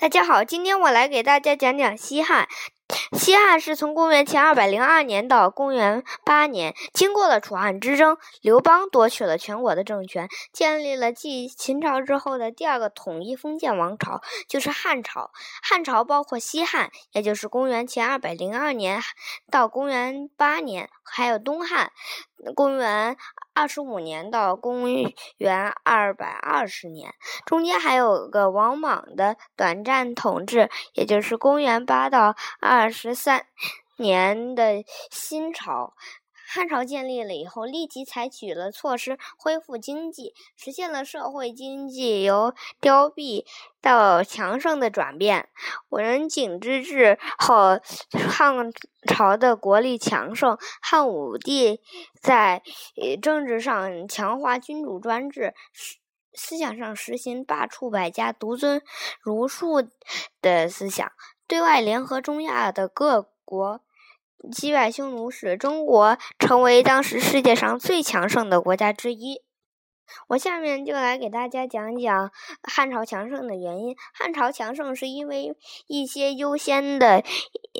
大家好，今天我来给大家讲讲西汉。西汉是从公元前二百零二年到公元八年，经过了楚汉之争，刘邦夺取了全国的政权，建立了继秦朝之后的第二个统一封建王朝，就是汉朝。汉朝包括西汉，也就是公元前二百零二年到公元八年，还有东汉，公元二十五年到公元二百二十年，中间还有个王莽的短暂统治，也就是公元八到二。十三年的新朝，汉朝建立了以后，立即采取了措施恢复经济，实现了社会经济由凋敝到强盛的转变。文景之治后，汉朝的国力强盛。汉武帝在政治上强化君主专制，思想上实行罢黜百家、独尊儒术的思想。对外联合中亚的各国，击败匈奴，使中国成为当时世界上最强盛的国家之一。我下面就来给大家讲讲汉朝强盛的原因。汉朝强盛是因为一些优先的，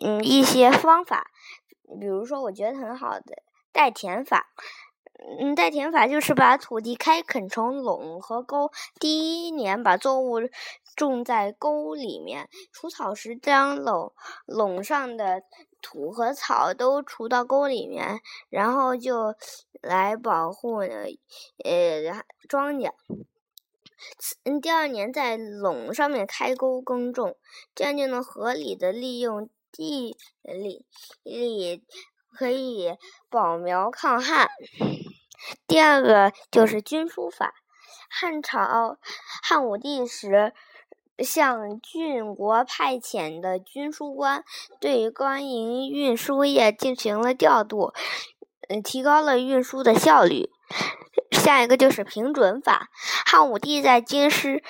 嗯，一些方法，比如说我觉得很好的代田法。嗯，代田法就是把土地开垦成垄和沟。第一年把作物种在沟里面，除草时将垄垄上的土和草都除到沟里面，然后就来保护呃庄稼。第二年在垄上面开沟耕种，这样就能合理的利用地力力。可以保苗抗旱。第二个就是军书法。汉朝汉武帝时，向郡国派遣的军书官对官营运输业进行了调度，嗯，提高了运输的效率。下一个就是平准法。汉武帝在京师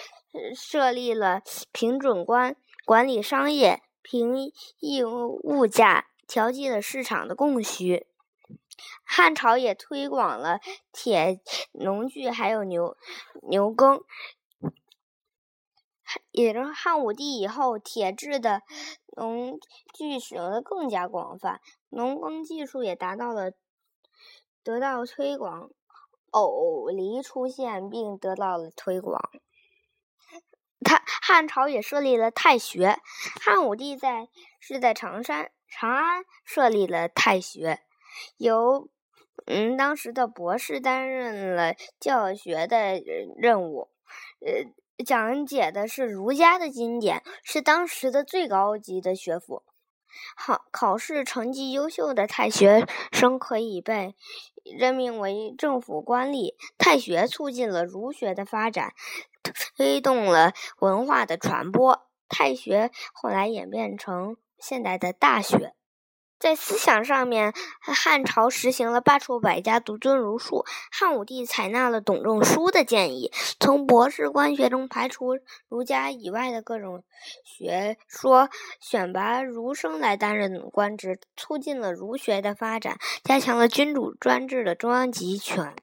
设立了平准官，管理商业，平抑物价。调剂了市场的供需，汉朝也推广了铁农具，还有牛牛耕。也就是汉武帝以后，铁制的农具使用的更加广泛，农耕技术也达到了得到推广，藕犁出现并得到了推广。他汉朝也设立了太学，汉武帝在是在长山。长安设立了太学，由嗯当时的博士担任了教学的任务，呃讲解的是儒家的经典，是当时的最高级的学府。好，考试成绩优秀的太学生可以被任命为政府官吏。太学促进了儒学的发展，推动了文化的传播。太学后来演变成。现代的大学，在思想上面，汉朝实行了罢黜百家，独尊儒术。汉武帝采纳了董仲舒的建议，从博士官学中排除儒家以外的各种学说，选拔儒生来担任官职，促进了儒学的发展，加强了君主专制的中央集权。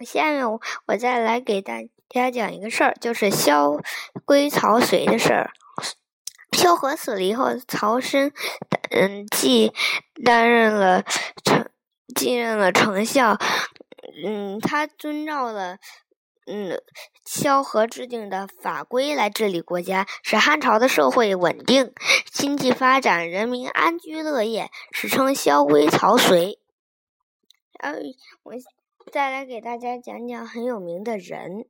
下面我我再来给大家讲一个事儿，就是萧规曹随的事儿。萧何死了以后，曹参嗯继担任了丞继任了丞相，嗯，他遵照了嗯萧何制定的法规来治理国家，使汉朝的社会稳定，经济发展，人民安居乐业，史称萧规曹随。然后我再来给大家讲讲很有名的人。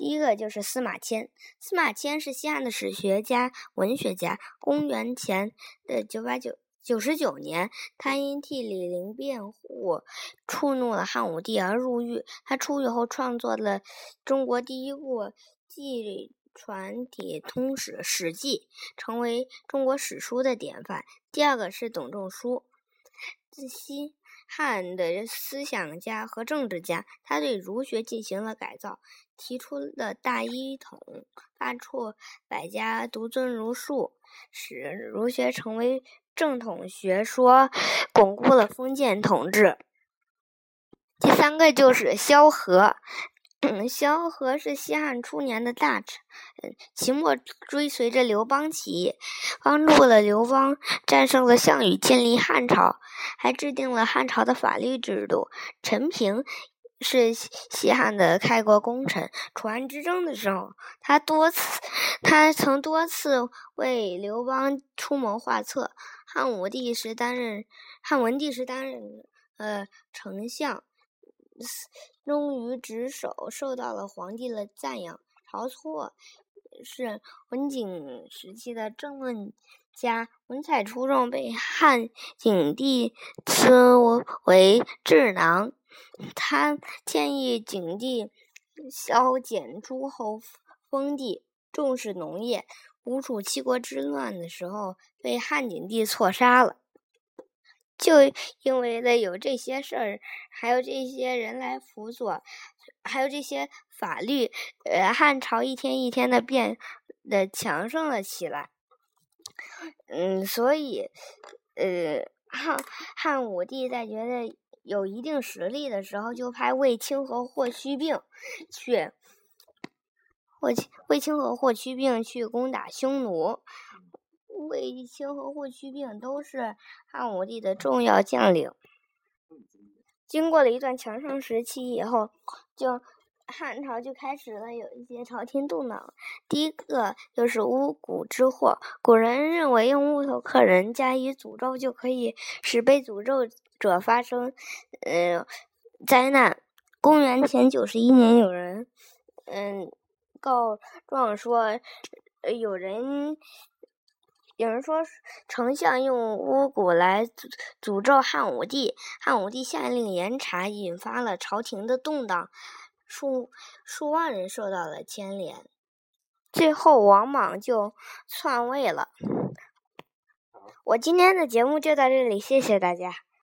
第一个就是司马迁。司马迁是西汉的史学家、文学家。公元前的九百九九十九年，他因替李陵辩护，触怒了汉武帝而入狱。他出狱后，创作了中国第一部纪传体通史《史记》，成为中国史书的典范。第二个是董仲舒，自西汉的思想家和政治家，他对儒学进行了改造。提出了大一统，罢黜百家，独尊儒术，使儒学成为正统学说，巩固了封建统治。第三个就是萧何，萧何是西汉初年的大臣，秦末追随着刘邦起义，帮助了刘邦战胜了项羽，建立汉朝，还制定了汉朝的法律制度。陈平是西汉的开国功臣，楚汉之争的时候，他多次，他曾多次为刘邦出谋划策。汉武帝时担任，汉文帝时担任呃丞相。忠于职守，受到了皇帝的赞扬。晁错是文景时期的政论家，文采出众，被汉景帝赐为智囊。他建议景帝削减诸侯封地，重视农业。吴楚七国之乱的时候，被汉景帝错杀了。就因为了有这些事儿，还有这些人来辅佐，还有这些法律，呃，汉朝一天一天的变的强盛了起来。嗯，所以，呃，汉汉武帝在觉得有一定实力的时候，就派卫青和霍去病去，霍卫青和霍去病去攻打匈奴。卫青和霍去病都是汉武帝的重要将领。经过了一段强盛时期以后，就汉朝就开始了有一些朝廷动荡。第一个就是巫蛊之祸。古人认为用木头刻人加以诅咒，就可以使被诅咒者发生呃灾难。公元前九十一年，有人嗯告状说，有人。有人说，丞相用巫蛊来诅诅咒汉武帝，汉武帝下令严查，引发了朝廷的动荡，数数万人受到了牵连，最后王莽就篡位了。我今天的节目就到这里，谢谢大家。